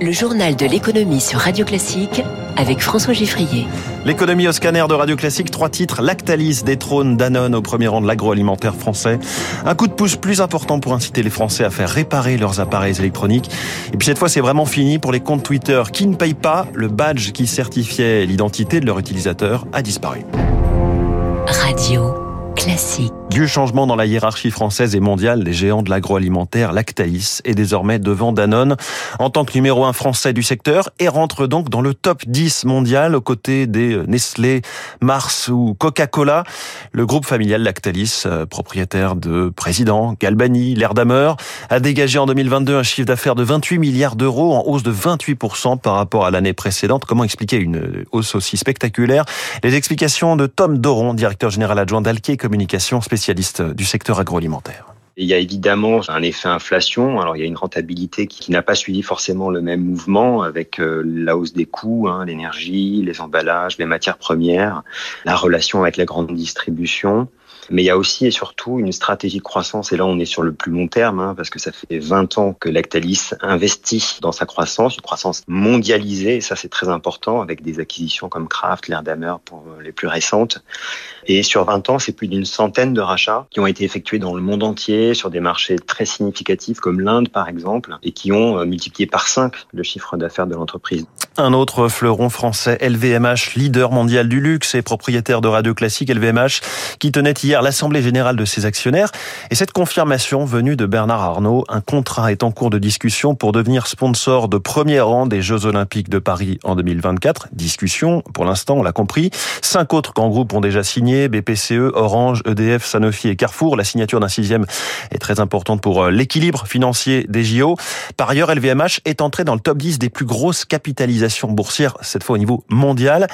Le journal de l'économie sur Radio Classique avec François Giffrier. L'économie au scanner de Radio Classique, trois titres. Lactalis détrône Danone au premier rang de l'agroalimentaire français. Un coup de pouce plus important pour inciter les Français à faire réparer leurs appareils électroniques. Et puis cette fois, c'est vraiment fini pour les comptes Twitter qui ne payent pas. Le badge qui certifiait l'identité de leur utilisateur a disparu. Radio classique. Du changement dans la hiérarchie française et mondiale, les géants de l'agroalimentaire Lactalis est désormais devant Danone en tant que numéro un français du secteur et rentre donc dans le top 10 mondial aux côtés des Nestlé, Mars ou Coca-Cola. Le groupe familial Lactalis, euh, propriétaire de président Galbani, Lerdamer, a dégagé en 2022 un chiffre d'affaires de 28 milliards d'euros en hausse de 28% par rapport à l'année précédente. Comment expliquer une hausse aussi spectaculaire? Les explications de Tom Doron, directeur général adjoint d'Alke Communication, spécialiste du secteur agroalimentaire. Il y a évidemment un effet inflation. Alors il y a une rentabilité qui, n'a pas suivi forcément le même mouvement avec euh, la hausse des coûts, hein, l'énergie, les emballages, les matières premières, la relation avec la grande distribution. Mais il y a aussi et surtout une stratégie de croissance, et là on est sur le plus long terme, hein, parce que ça fait 20 ans que Lactalis investit dans sa croissance, une croissance mondialisée, et ça c'est très important, avec des acquisitions comme Kraft, Lerdamer pour les plus récentes. Et sur 20 ans, c'est plus d'une centaine de rachats qui ont été effectués dans le monde entier, sur des marchés très significatifs comme l'Inde par exemple, et qui ont euh, multiplié par 5 le chiffre d'affaires de l'entreprise. Un autre fleuron français, LVMH, leader mondial du luxe et propriétaire de radio classique LVMH, qui tenait hier l'Assemblée générale de ses actionnaires. Et cette confirmation venue de Bernard Arnault, un contrat est en cours de discussion pour devenir sponsor de premier rang des Jeux Olympiques de Paris en 2024. Discussion, pour l'instant, on l'a compris. Cinq autres grands groupes ont déjà signé, BPCE, Orange, EDF, Sanofi et Carrefour. La signature d'un sixième est très importante pour euh, l'équilibre financier des JO. Par ailleurs, LVMH est entré dans le top 10 des plus grosses capitalisations boursière, cette fois au niveau mondial.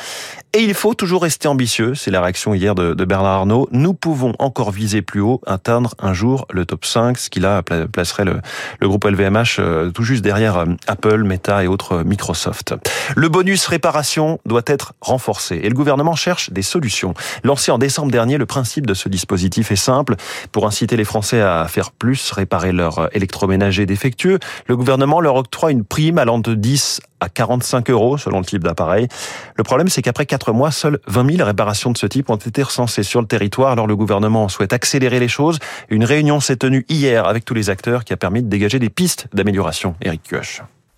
Et il faut toujours rester ambitieux, c'est la réaction hier de, Bernard Arnault. Nous pouvons encore viser plus haut, atteindre un jour le top 5, ce qui là placerait le, le groupe LVMH euh, tout juste derrière euh, Apple, Meta et autres euh, Microsoft. Le bonus réparation doit être renforcé et le gouvernement cherche des solutions. Lancé en décembre dernier, le principe de ce dispositif est simple. Pour inciter les Français à faire plus, réparer leur électroménager défectueux, le gouvernement leur octroie une prime allant de 10 à 45 selon le type d'appareil. Le problème, c'est qu'après 4 mois, seules 20 000 réparations de ce type ont été recensées sur le territoire. Alors le gouvernement souhaite accélérer les choses. Une réunion s'est tenue hier avec tous les acteurs qui a permis de dégager des pistes d'amélioration.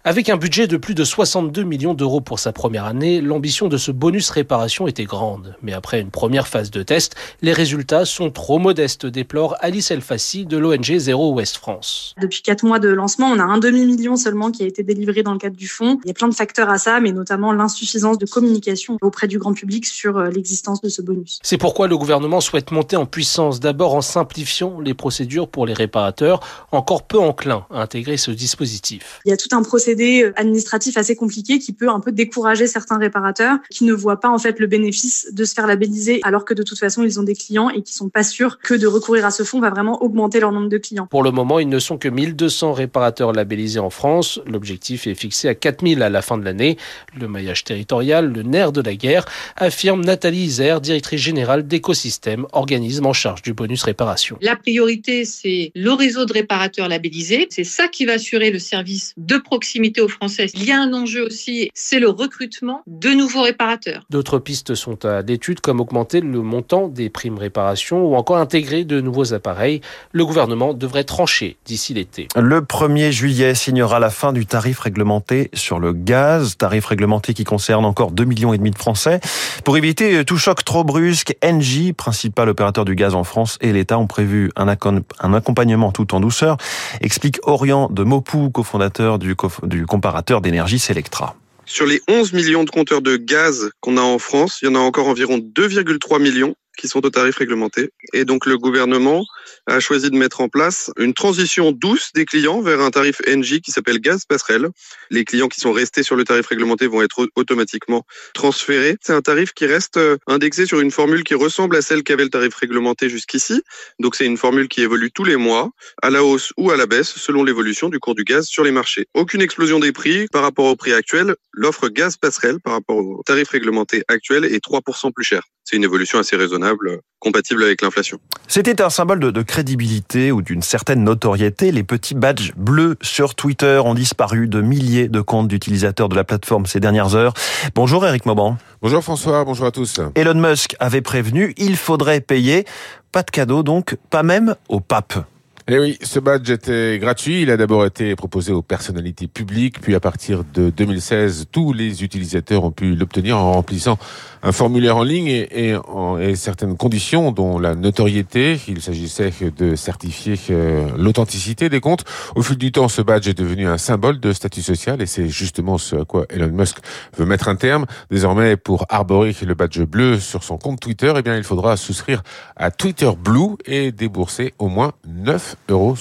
Avec un budget de plus de 62 millions d'euros pour sa première année, l'ambition de ce bonus réparation était grande. Mais après une première phase de test, les résultats sont trop modestes, déplore Alice Elfassi de l'ONG Zéro Ouest France. Depuis quatre mois de lancement, on a un demi-million seulement qui a été délivré dans le cadre du fonds. Il y a plein de facteurs à ça, mais notamment l'insuffisance de communication auprès du grand public sur euh, l'existence de ce bonus. C'est pourquoi le gouvernement souhaite monter en puissance, d'abord en simplifiant les procédures pour les réparateurs, encore peu enclins à intégrer ce dispositif. Il y a tout un procédé euh, administratif assez compliqué qui peut un peu décourager certains réparateurs qui ne voient pas en fait le bénéfice de se faire labelliser alors que de toute façon ils ont des clients et qui sont pas sûrs que de recourir à ce fonds va vraiment augmenter leur nombre de clients. Pour le moment, ils ne sont que 1200 réparateurs labellisés en France. L'objectif est fixé à 4000 à la fin de l'année. Le maillage territorial, le nerf de la guerre, affirme Nathalie Isère, directrice générale d'écosystème, organisme en charge du bonus réparation. La priorité, c'est le réseau de réparateurs labellisés. C'est ça qui va assurer le service de proximité aux Français. Il y a un enjeu aussi, c'est le recrutement de nouveaux réparateurs. D'autres pistes sont à l'étude, comme augmenter le montant des primes réparation ou encore intégrer de nouveaux appareils. Le gouvernement devrait trancher d'ici l'été. Le 1er juillet signera la fin du tarif réglementé sur le gaz, tarif réglementé qui concerne encore 2,5 millions et demi de Français. Pour éviter tout choc trop brusque, Engie, principal opérateur du gaz en France, et l'État ont prévu un, accompagnement tout en douceur, explique Orient de Mopou, cofondateur du, du comparateur d'énergie Selectra. Sur les 11 millions de compteurs de gaz qu'on a en France, il y en a encore environ 2,3 millions qui sont au tarif réglementé. Et donc le gouvernement a choisi de mettre en place une transition douce des clients vers un tarif NJ qui s'appelle Gaz Passerelle. Les clients qui sont restés sur le tarif réglementé vont être automatiquement transférés. C'est un tarif qui reste euh, indexé sur une formule qui ressemble à celle qu'avait le tarif réglementé jusqu'ici. Donc c'est une formule qui évolue tous les mois, à la hausse ou à la baisse, selon l'évolution du cours du gaz sur les marchés. Aucune explosion des prix par rapport au prix actuel. L'offre Gaz Passerelle par rapport au tarif réglementé actuel est 3% plus cher. C'est une évolution assez raisonnable, compatible avec l'inflation. C'était un symbole de, de crédibilité ou d'une certaine notoriété. Les petits badges bleus sur Twitter ont disparu de milliers de comptes d'utilisateurs de la plateforme ces dernières heures. Bonjour Eric Mauban. Bonjour François, bonjour à tous. Elon Musk avait prévenu, il faudrait payer. Pas de cadeau donc, pas même au pape. Eh oui, ce badge était gratuit. Il a d'abord été proposé aux personnalités publiques, puis à partir de 2016, tous les utilisateurs ont pu l'obtenir en remplissant un formulaire en ligne et, en, certaines conditions, dont la notoriété. Il s'agissait de certifier euh, l'authenticité des comptes. Au fil du temps, ce badge est devenu un symbole de statut social et c'est justement ce à quoi Elon Musk veut mettre un terme. Désormais, pour arborer le badge bleu sur son compte Twitter, eh bien, il faudra souscrire à Twitter Blue et débourser au moins 9 euros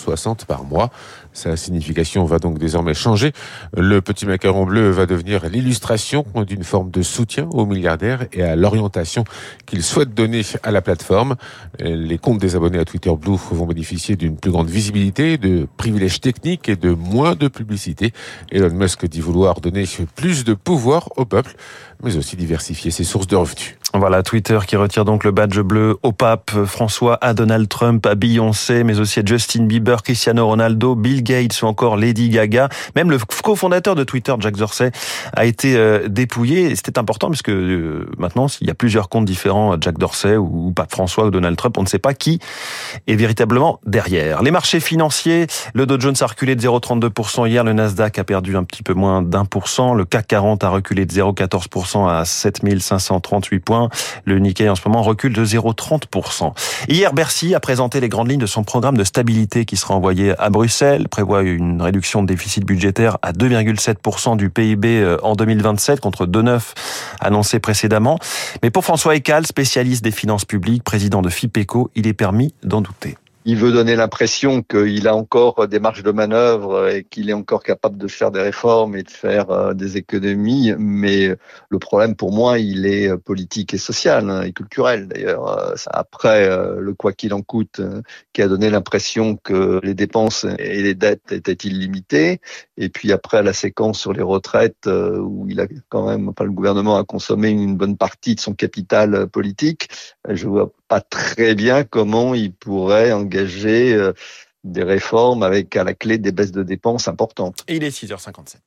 par mois. Sa signification va donc désormais changer. Le petit macaron bleu va devenir l'illustration d'une forme de soutien aux milliardaires et à l'orientation qu'il souhaite donner à la plateforme. Les comptes des abonnés à Twitter Blue vont bénéficier d'une plus grande visibilité, de privilèges techniques et de moins de publicité. Elon Musk dit vouloir donner plus de pouvoir au peuple, mais aussi diversifier ses sources de revenus. Voilà, Twitter qui retire donc le badge bleu au pape, François à Donald Trump, à Beyoncé, mais aussi à Justin Bieber, Cristiano Ronaldo, Bill Gates ou encore Lady Gaga. Même le cofondateur de Twitter, Jack Dorsey, a été euh, dépouillé. C'était important puisque euh, maintenant, s'il y a plusieurs comptes différents, Jack Dorsey ou pape François ou Donald Trump, on ne sait pas qui est véritablement derrière. Les marchés financiers, le Dow Jones a reculé de 0,32% hier, le Nasdaq a perdu un petit peu moins d'un pour cent, le CAC 40 a reculé de 0,14% à 7538 points. Le Nikkei en ce moment recule de 0,30%. Hier, Bercy a présenté les grandes lignes de son programme de stabilité qui sera envoyé à Bruxelles, prévoit une réduction de déficit budgétaire à 2,7% du PIB euh, en 2027 contre 2,9 annoncé précédemment. Mais pour François Ecal, spécialiste des finances publiques, président de FIPECO, il est permis d'en douter il veut donner l'impression qu'il a encore des marges de manœuvre et qu'il est encore capable de faire des réformes et de faire euh, des économies. Mais le problème pour moi, il est politique et social hein, et culturel d'ailleurs. Euh, après euh, le quoi qu'il en coûte, qui a donné l'impression que les dépenses et les dettes étaient illimitées. Et puis après la séquence sur les retraites où il a quand même, enfin le gouvernement a consommé une bonne partie de son capital politique. Je vois pas très bien comment il pourrait engager euh, des réformes avec à la clé des baisses de dépenses importantes. Et il est 6h57.